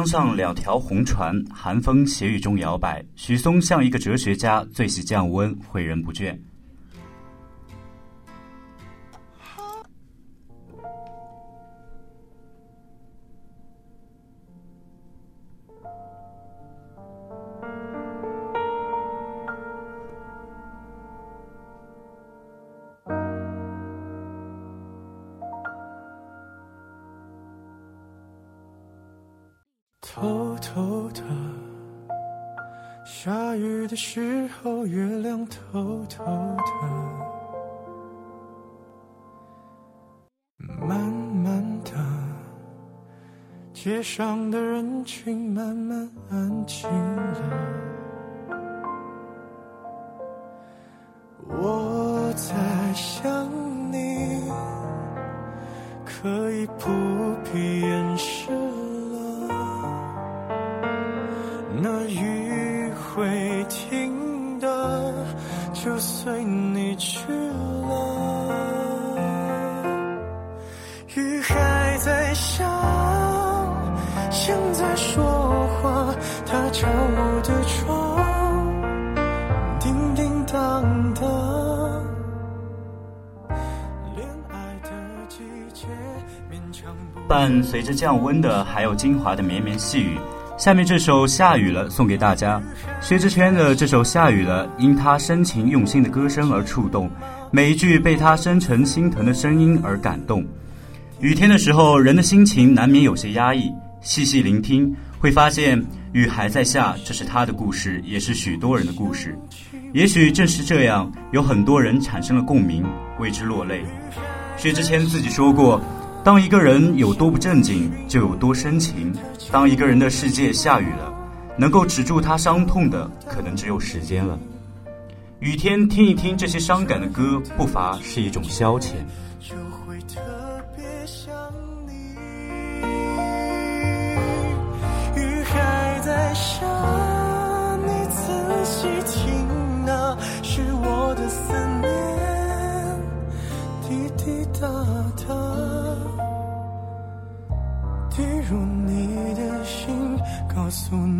江上两条红船，寒风斜雨中摇摆。许嵩像一个哲学家，最喜降温，诲人不倦。雨的时候，月亮偷偷的，慢慢的，街上的人群慢慢安静了。我在想你，可以不必伴随着降温的，还有金华的绵绵细雨。下面这首下雨了，送给大家。薛之谦的这首下雨了，因他深情用心的歌声而触动，每一句被他深沉心疼的声音而感动。雨天的时候，人的心情难免有些压抑，细细聆听，会发现雨还在下，这是他的故事，也是许多人的故事。也许正是这样，有很多人产生了共鸣，为之落泪。薛之谦自己说过。当一个人有多不正经，就有多深情。当一个人的世界下雨了，能够止住他伤痛的，可能只有时间了。雨天听一听这些伤感的歌，不乏是一种消遣。雨还在下，你仔细听啊，是我的思念，soon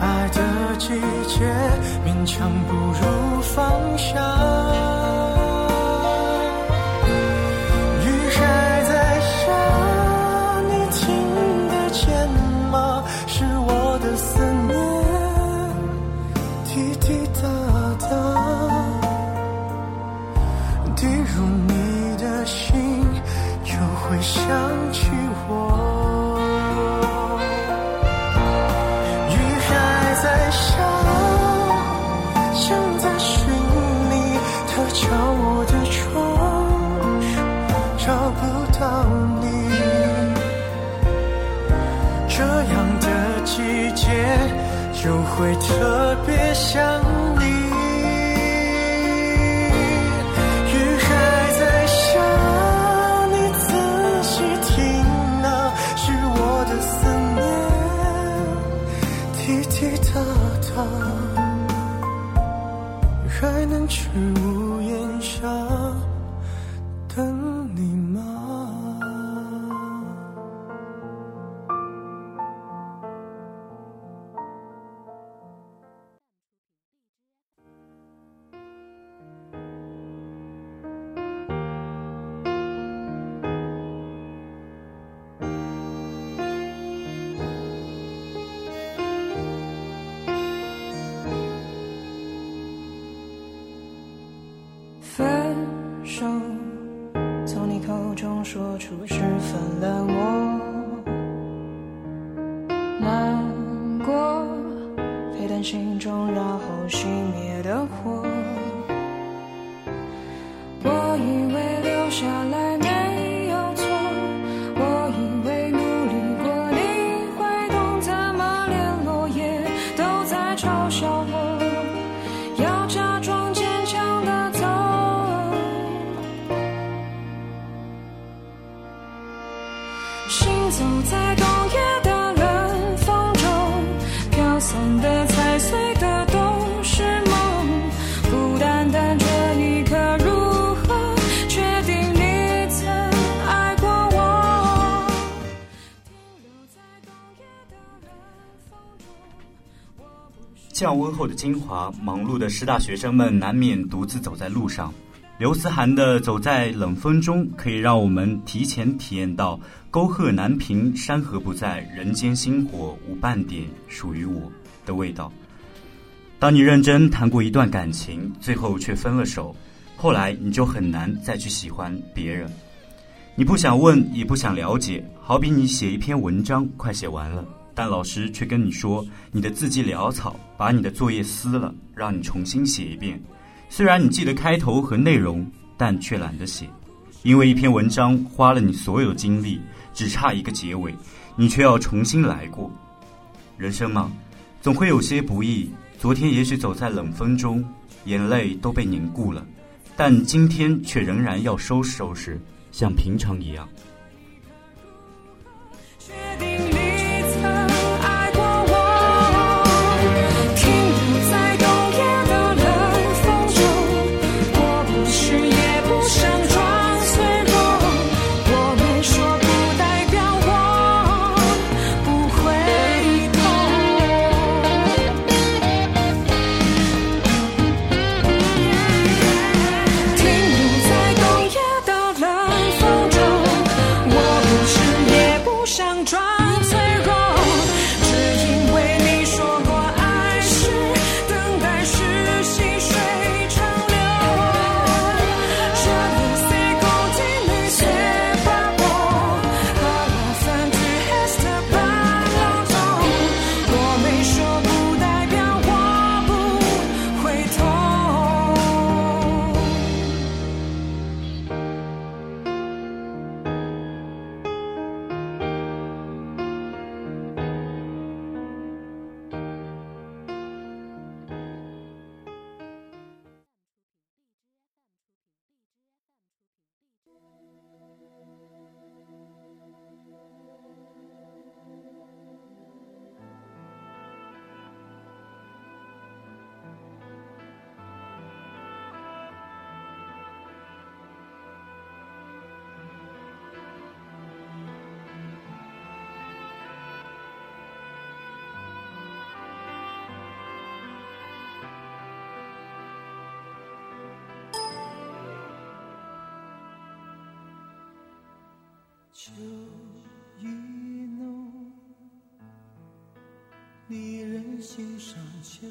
爱的季节勉强不如放下。就会特别想你。雨还在下，你仔细听啊，是我的思念，滴滴答答，还能去散的、踩碎的都是梦。孤单单这一刻，如何确定你曾爱过我？停留在冬夜的冷风中，降温后的金华，忙碌的师大学生们难免独自走在路上。刘思涵的《走在冷风中》可以让我们提前体验到“沟壑难平，山河不在，人间星火无半点属于我”的味道。当你认真谈过一段感情，最后却分了手，后来你就很难再去喜欢别人。你不想问，也不想了解，好比你写一篇文章快写完了，但老师却跟你说你的字迹潦草，把你的作业撕了，让你重新写一遍。虽然你记得开头和内容，但却懒得写，因为一篇文章花了你所有精力，只差一个结尾，你却要重新来过。人生嘛，总会有些不易。昨天也许走在冷风中，眼泪都被凝固了，但今天却仍然要收拾收拾，像平常一样。秋意浓，离人心上秋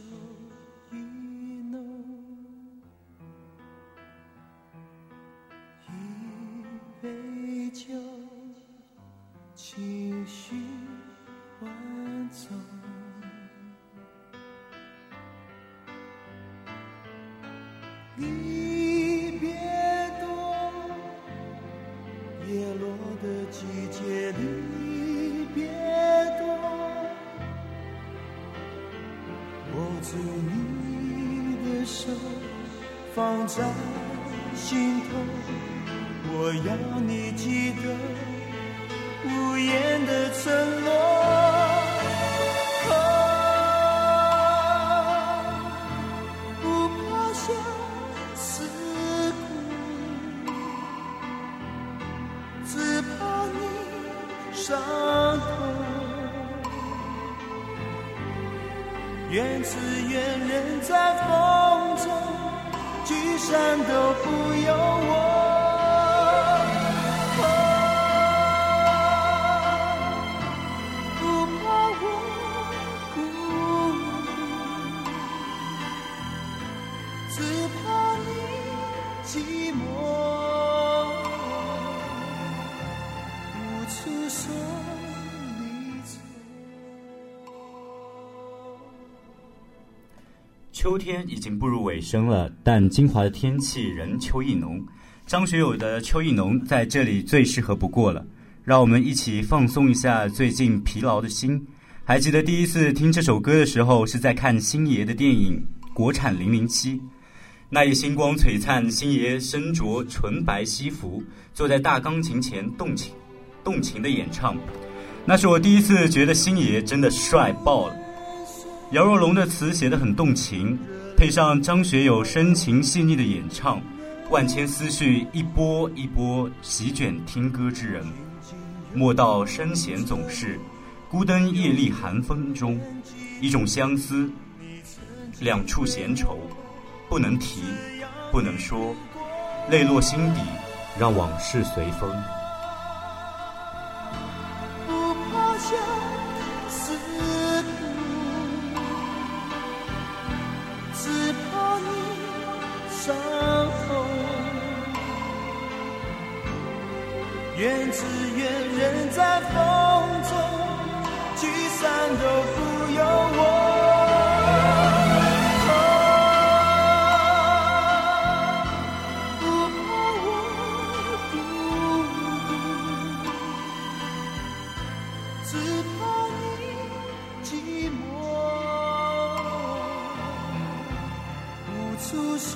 秋天已经步入尾声了，但金华的天气仍秋意浓。张学友的《秋意浓》在这里最适合不过了，让我们一起放松一下最近疲劳的心。还记得第一次听这首歌的时候，是在看星爷的电影《国产零零七》，那夜星光璀璨，星爷身着纯白西服，坐在大钢琴前动情、动情的演唱。那是我第一次觉得星爷真的帅爆了。姚若龙的词写得很动情，配上张学友深情细腻的演唱，万千思绪一波一波席卷听歌之人。莫道深弦总是孤灯夜立寒风中，一种相思，两处闲愁，不能提，不能说，泪落心底，让往事随风。只怕你寂寞，无处说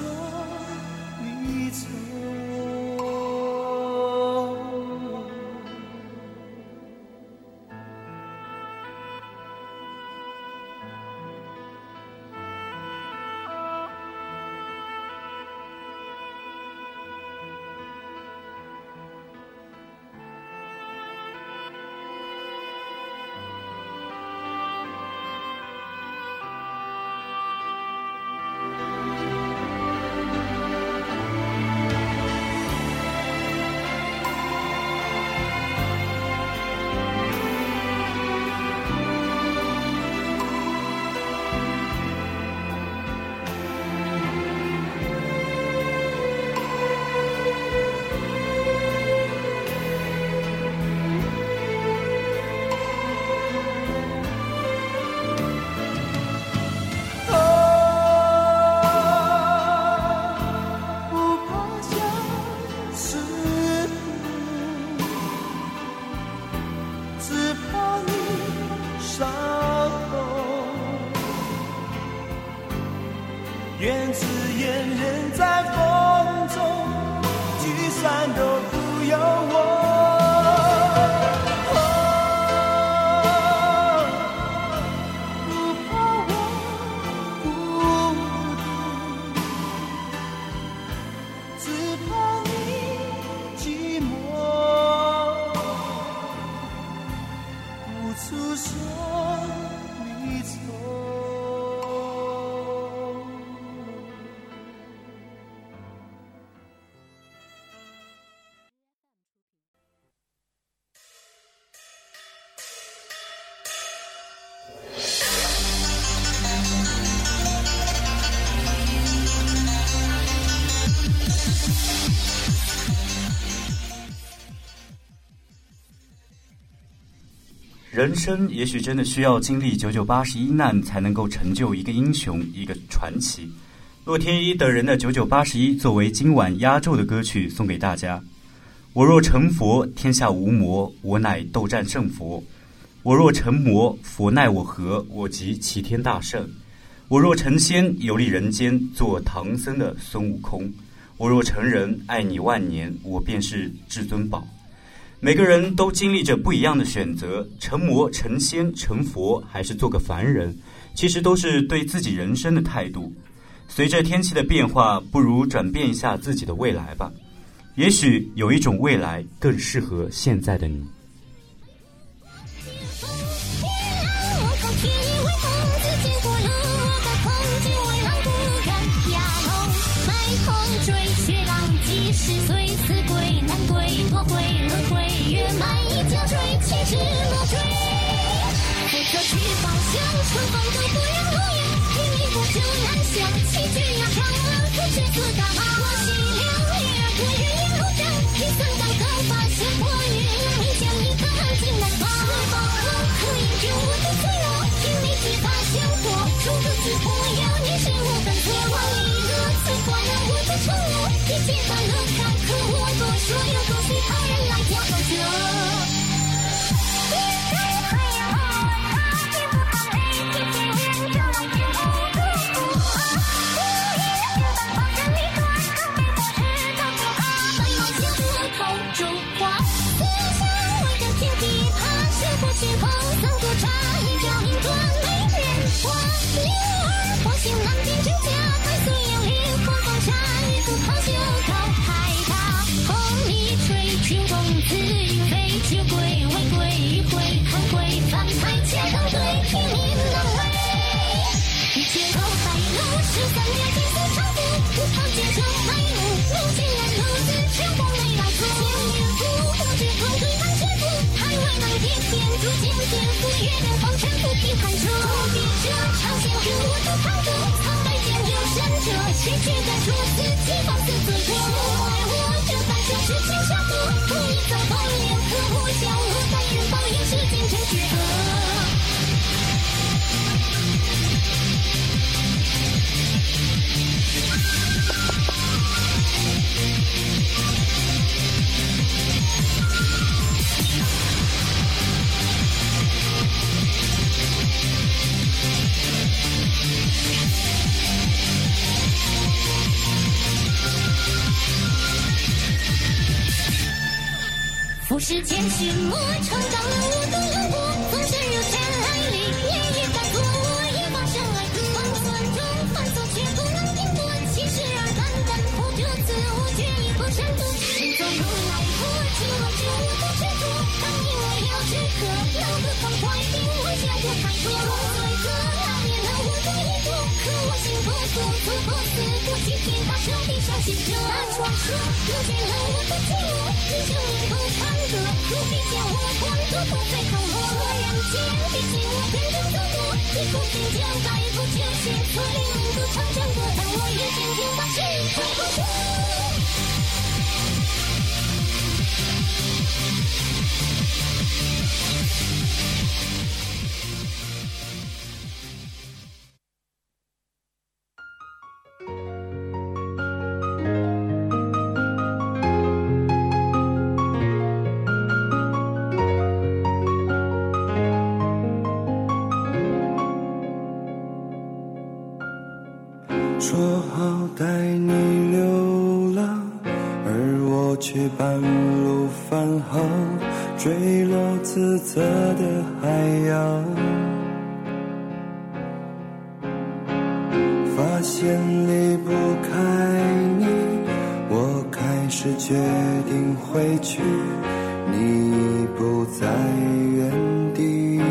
人生也许真的需要经历九九八十一难，才能够成就一个英雄、一个传奇。洛天依等人的九九八十一作为今晚压轴的歌曲送给大家。我若成佛，天下无魔，我乃斗战胜佛；我若成魔，佛奈我何？我即齐天大圣。我若成仙，游历人间，做唐僧的孙悟空；我若成人，爱你万年，我便是至尊宝。每个人都经历着不一样的选择，成魔、成仙、成佛，还是做个凡人，其实都是对自己人生的态度。随着天气的变化，不如转变一下自己的未来吧。也许有一种未来更适合现在的你。我靠天意为梦，自经过了把空境为浪不敢压头，麦空追雪浪几十岁，死我好强。寒彻，何必这场戏？看我独扛着，扛白剑，有胜者，结局敢说自己放肆最多。浮世千寻，我成长了我的轮廓，心婆娑，错破四过七天大彻地上行者，那传说又见了我的寂寞，人生一头坎坷，不必叫我关注不再看我人间，毕竟我天生走过，一股心将改不就写错领不长征过，但我也坚定把心开决定回去，你已不在原地。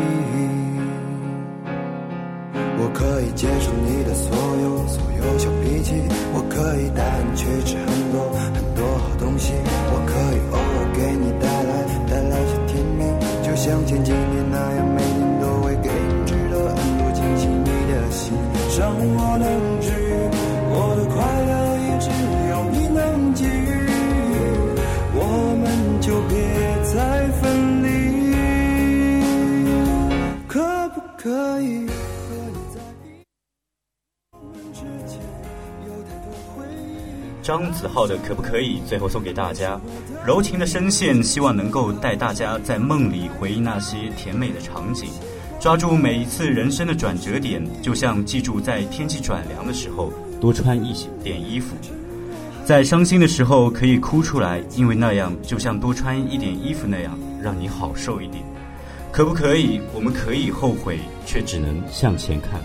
我可以接受你的所有所有小脾气，我可以带你去吃很多很多好东西，我可以偶尔给你带来带来些甜蜜，就像前几年那样，每天都会给你制造很多惊喜。你的心让我能张子浩的可不可以？最后送给大家，柔情的声线，希望能够带大家在梦里回忆那些甜美的场景，抓住每一次人生的转折点，就像记住在天气转凉的时候多穿一些点衣服，在伤心的时候可以哭出来，因为那样就像多穿一点衣服那样，让你好受一点。可不可以？我们可以后悔，却只能向前看。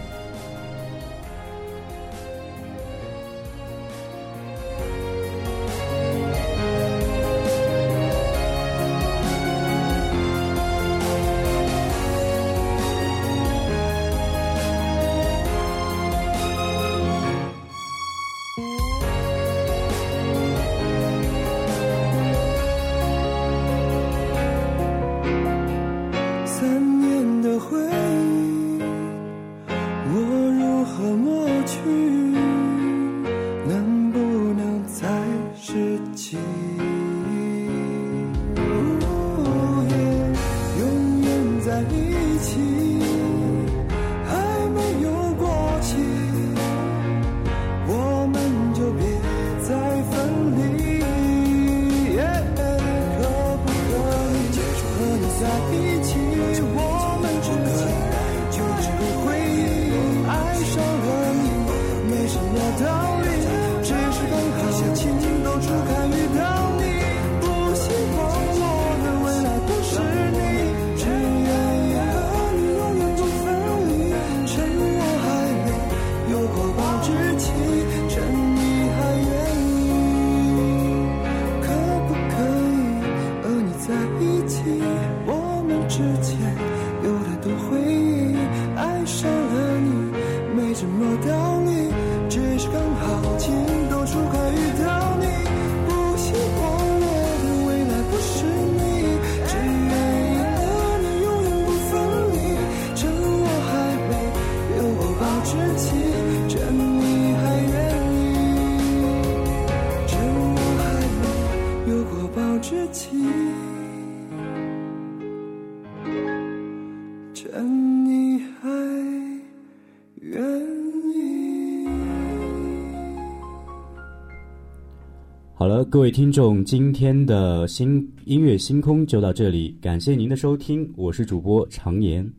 情趁你还愿意。好了，各位听众，今天的新音乐星空就到这里，感谢您的收听，我是主播常言。